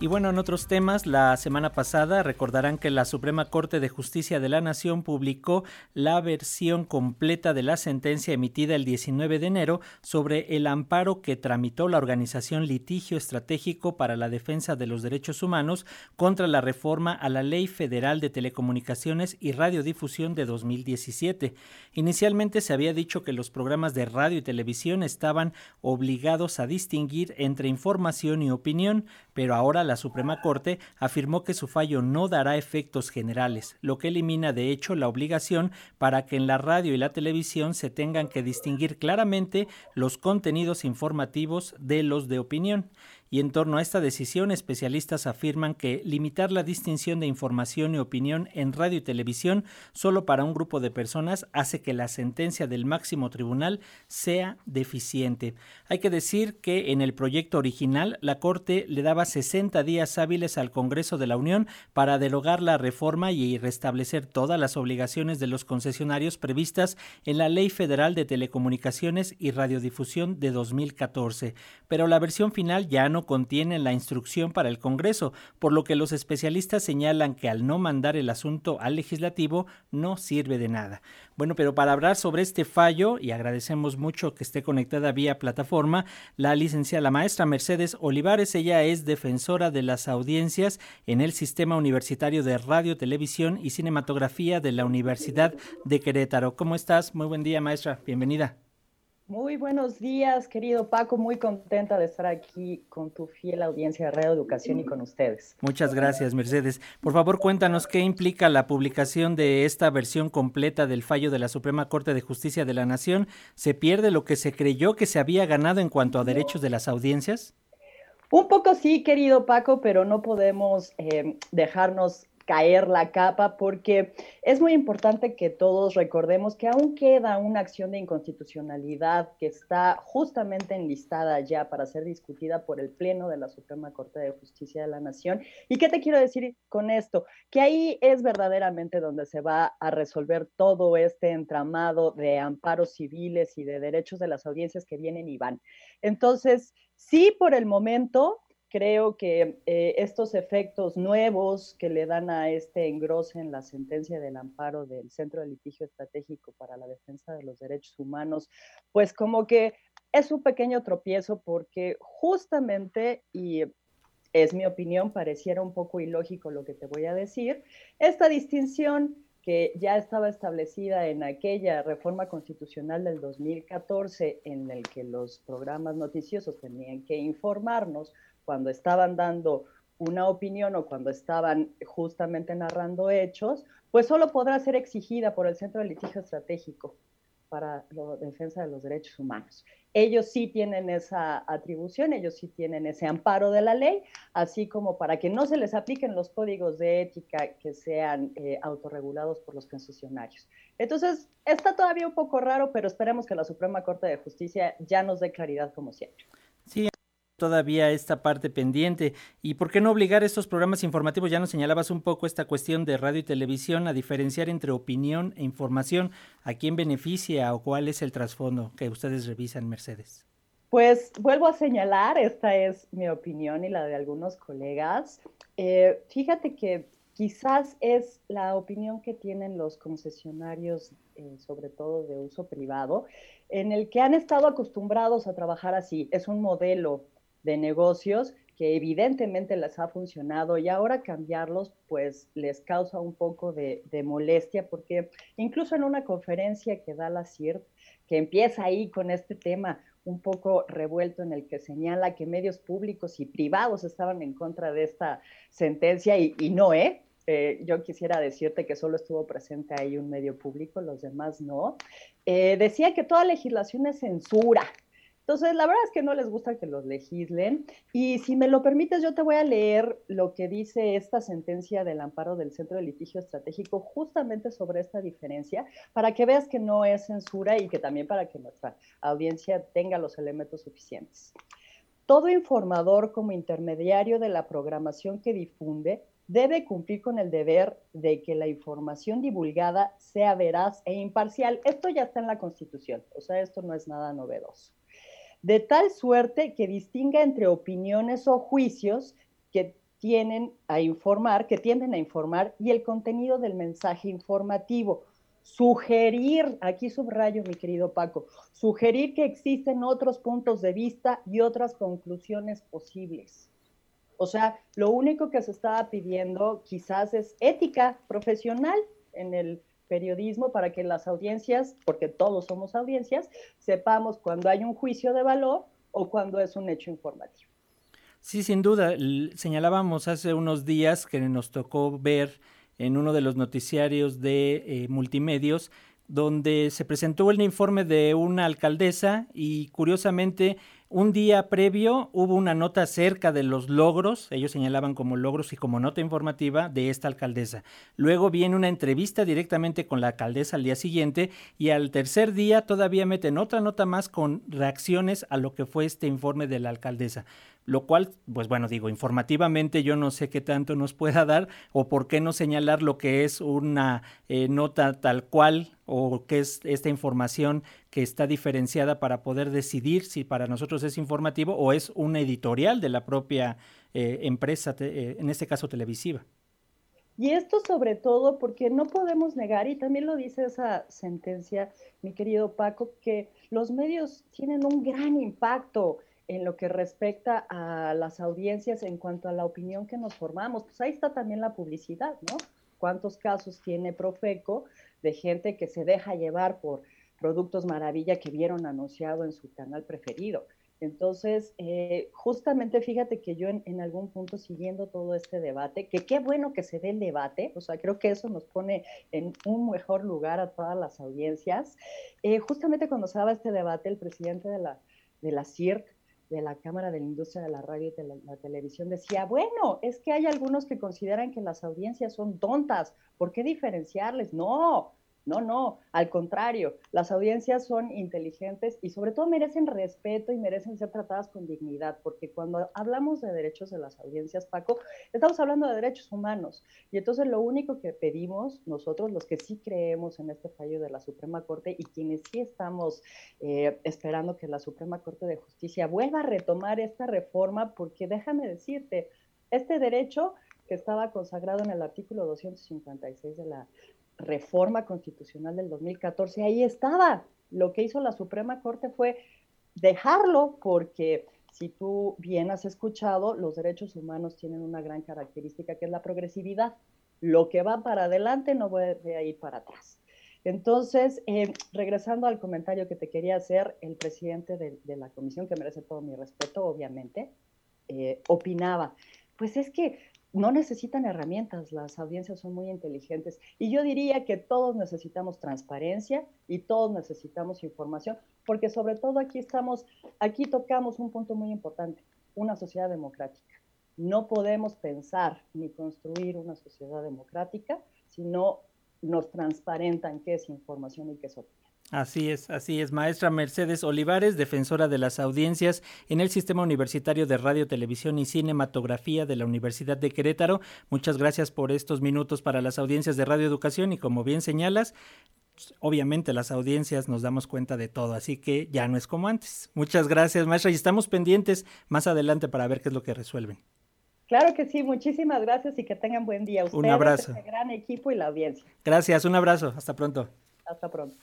Y bueno, en otros temas, la semana pasada recordarán que la Suprema Corte de Justicia de la Nación publicó la versión completa de la sentencia emitida el 19 de enero sobre el amparo que tramitó la organización Litigio Estratégico para la Defensa de los Derechos Humanos contra la reforma a la Ley Federal de Telecomunicaciones y Radiodifusión de 2017. Inicialmente se había dicho que los programas de radio y televisión estaban obligados a distinguir entre información y opinión, pero ahora la Suprema Corte afirmó que su fallo no dará efectos generales, lo que elimina de hecho la obligación para que en la radio y la televisión se tengan que distinguir claramente los contenidos informativos de los de opinión y en torno a esta decisión especialistas afirman que limitar la distinción de información y opinión en radio y televisión solo para un grupo de personas hace que la sentencia del máximo tribunal sea deficiente. Hay que decir que en el proyecto original la Corte le daba 60 días hábiles al Congreso de la Unión para derogar la reforma y restablecer todas las obligaciones de los concesionarios previstas en la Ley Federal de Telecomunicaciones y Radiodifusión de 2014, pero la versión final ya no contienen la instrucción para el Congreso, por lo que los especialistas señalan que al no mandar el asunto al legislativo no sirve de nada. Bueno, pero para hablar sobre este fallo, y agradecemos mucho que esté conectada vía plataforma, la licenciada, la maestra Mercedes Olivares, ella es defensora de las audiencias en el Sistema Universitario de Radio, Televisión y Cinematografía de la Universidad de Querétaro. ¿Cómo estás? Muy buen día, maestra. Bienvenida. Muy buenos días, querido Paco. Muy contenta de estar aquí con tu fiel audiencia de Radio Educación y con ustedes. Muchas gracias, Mercedes. Por favor, cuéntanos qué implica la publicación de esta versión completa del fallo de la Suprema Corte de Justicia de la Nación. ¿Se pierde lo que se creyó que se había ganado en cuanto a derechos de las audiencias? Un poco sí, querido Paco, pero no podemos eh, dejarnos caer la capa, porque es muy importante que todos recordemos que aún queda una acción de inconstitucionalidad que está justamente enlistada ya para ser discutida por el Pleno de la Suprema Corte de Justicia de la Nación. ¿Y qué te quiero decir con esto? Que ahí es verdaderamente donde se va a resolver todo este entramado de amparos civiles y de derechos de las audiencias que vienen y van. Entonces, sí, por el momento, creo que eh, estos efectos nuevos que le dan a este engrose en la sentencia del amparo del Centro de Litigio Estratégico para la Defensa de los Derechos Humanos, pues como que es un pequeño tropiezo porque justamente, y es mi opinión, pareciera un poco ilógico lo que te voy a decir, esta distinción que ya estaba establecida en aquella reforma constitucional del 2014 en el que los programas noticiosos tenían que informarnos cuando estaban dando una opinión o cuando estaban justamente narrando hechos, pues solo podrá ser exigida por el Centro de Litigio Estratégico para la defensa de los derechos humanos. Ellos sí tienen esa atribución, ellos sí tienen ese amparo de la ley, así como para que no se les apliquen los códigos de ética que sean eh, autorregulados por los concesionarios. Entonces, está todavía un poco raro, pero esperemos que la Suprema Corte de Justicia ya nos dé claridad como siempre. Todavía esta parte pendiente. ¿Y por qué no obligar estos programas informativos? Ya nos señalabas un poco esta cuestión de radio y televisión a diferenciar entre opinión e información. ¿A quién beneficia o cuál es el trasfondo que ustedes revisan, Mercedes? Pues vuelvo a señalar, esta es mi opinión y la de algunos colegas. Eh, fíjate que quizás es la opinión que tienen los concesionarios, eh, sobre todo de uso privado, en el que han estado acostumbrados a trabajar así. Es un modelo de negocios que evidentemente les ha funcionado y ahora cambiarlos pues les causa un poco de, molestia porque incluso en una conferencia que da la CIRT, que empieza ahí con este tema un poco revuelto en el que señala que medios públicos y privados estaban en contra de esta sentencia y, no, ¿eh? ¿eh? yo quisiera decirte que solo estuvo presente ahí un medio público, los demás no. Eh, decía que toda legislación es censura, entonces, la verdad es que no les gusta que los legislen. Y si me lo permites, yo te voy a leer lo que dice esta sentencia del amparo del Centro de Litigio Estratégico justamente sobre esta diferencia, para que veas que no es censura y que también para que nuestra audiencia tenga los elementos suficientes. Todo informador como intermediario de la programación que difunde debe cumplir con el deber de que la información divulgada sea veraz e imparcial. Esto ya está en la Constitución, o sea, esto no es nada novedoso de tal suerte que distinga entre opiniones o juicios que tienen a informar, que tienden a informar, y el contenido del mensaje informativo. Sugerir, aquí subrayo mi querido Paco, sugerir que existen otros puntos de vista y otras conclusiones posibles. O sea, lo único que se estaba pidiendo quizás es ética profesional en el periodismo para que las audiencias, porque todos somos audiencias, sepamos cuando hay un juicio de valor o cuando es un hecho informativo. Sí, sin duda. Señalábamos hace unos días que nos tocó ver en uno de los noticiarios de eh, multimedios donde se presentó el informe de una alcaldesa y curiosamente un día previo hubo una nota acerca de los logros, ellos señalaban como logros y como nota informativa de esta alcaldesa. Luego viene una entrevista directamente con la alcaldesa al día siguiente y al tercer día todavía meten otra nota más con reacciones a lo que fue este informe de la alcaldesa lo cual, pues bueno, digo, informativamente yo no sé qué tanto nos pueda dar o por qué no señalar lo que es una eh, nota tal cual o qué es esta información que está diferenciada para poder decidir si para nosotros es informativo o es una editorial de la propia eh, empresa, eh, en este caso televisiva. Y esto sobre todo porque no podemos negar, y también lo dice esa sentencia, mi querido Paco, que los medios tienen un gran impacto en lo que respecta a las audiencias en cuanto a la opinión que nos formamos. Pues ahí está también la publicidad, ¿no? ¿Cuántos casos tiene Profeco de gente que se deja llevar por productos maravilla que vieron anunciado en su canal preferido? Entonces, eh, justamente fíjate que yo en, algún punto siguiendo todo este debate, que qué bueno que se dé el debate, o sea, creo que eso nos pone en un mejor lugar a todas las audiencias. Eh, justamente cuando se daba este debate, el presidente de la, de la de la Cámara de la Industria de la Radio y de la, Televisión decía, bueno, es que hay algunos que consideran que las audiencias son tontas, ¿por qué diferenciarles? No, no, no, al contrario, las audiencias son inteligentes y sobre todo merecen respeto y merecen ser tratadas con dignidad, porque cuando hablamos de derechos de las audiencias, Paco, estamos hablando de derechos humanos. Y entonces lo único que pedimos nosotros, los que sí creemos en este fallo de la Suprema Corte y quienes sí estamos eh, esperando que la Suprema Corte de Justicia vuelva a retomar esta reforma, porque déjame decirte, este derecho que estaba consagrado en el artículo 256 de la reforma constitucional del 2014, ahí estaba. Lo que hizo la Suprema Corte fue dejarlo porque si tú bien has escuchado, los derechos humanos tienen una gran característica que es la progresividad. Lo que va para adelante no puede a ir para atrás. Entonces, eh, regresando al comentario que te quería hacer, el presidente de, la comisión, que merece todo mi respeto, obviamente, eh, opinaba, pues es que no necesitan herramientas, las audiencias son muy inteligentes. Y yo diría que todos necesitamos transparencia y todos necesitamos información, porque sobre todo aquí estamos, aquí tocamos un punto muy importante, una sociedad democrática. No podemos pensar ni construir una sociedad democrática si no nos transparentan qué es información y qué es opinión. Así es, así es. Maestra Mercedes Olivares, defensora de las audiencias en el Sistema Universitario de Radio, Televisión y Cinematografía de la Universidad de Querétaro. Muchas gracias por estos minutos para las audiencias de Radio Educación y como bien señalas, obviamente las audiencias nos damos cuenta de todo, así que ya no es como antes. Muchas gracias, maestra, y estamos pendientes más adelante para ver qué es lo que resuelven. Claro que sí, muchísimas gracias y que tengan buen día. un abrazo. Este gran equipo y la audiencia. Gracias, un abrazo. Hasta pronto. Hasta pronto.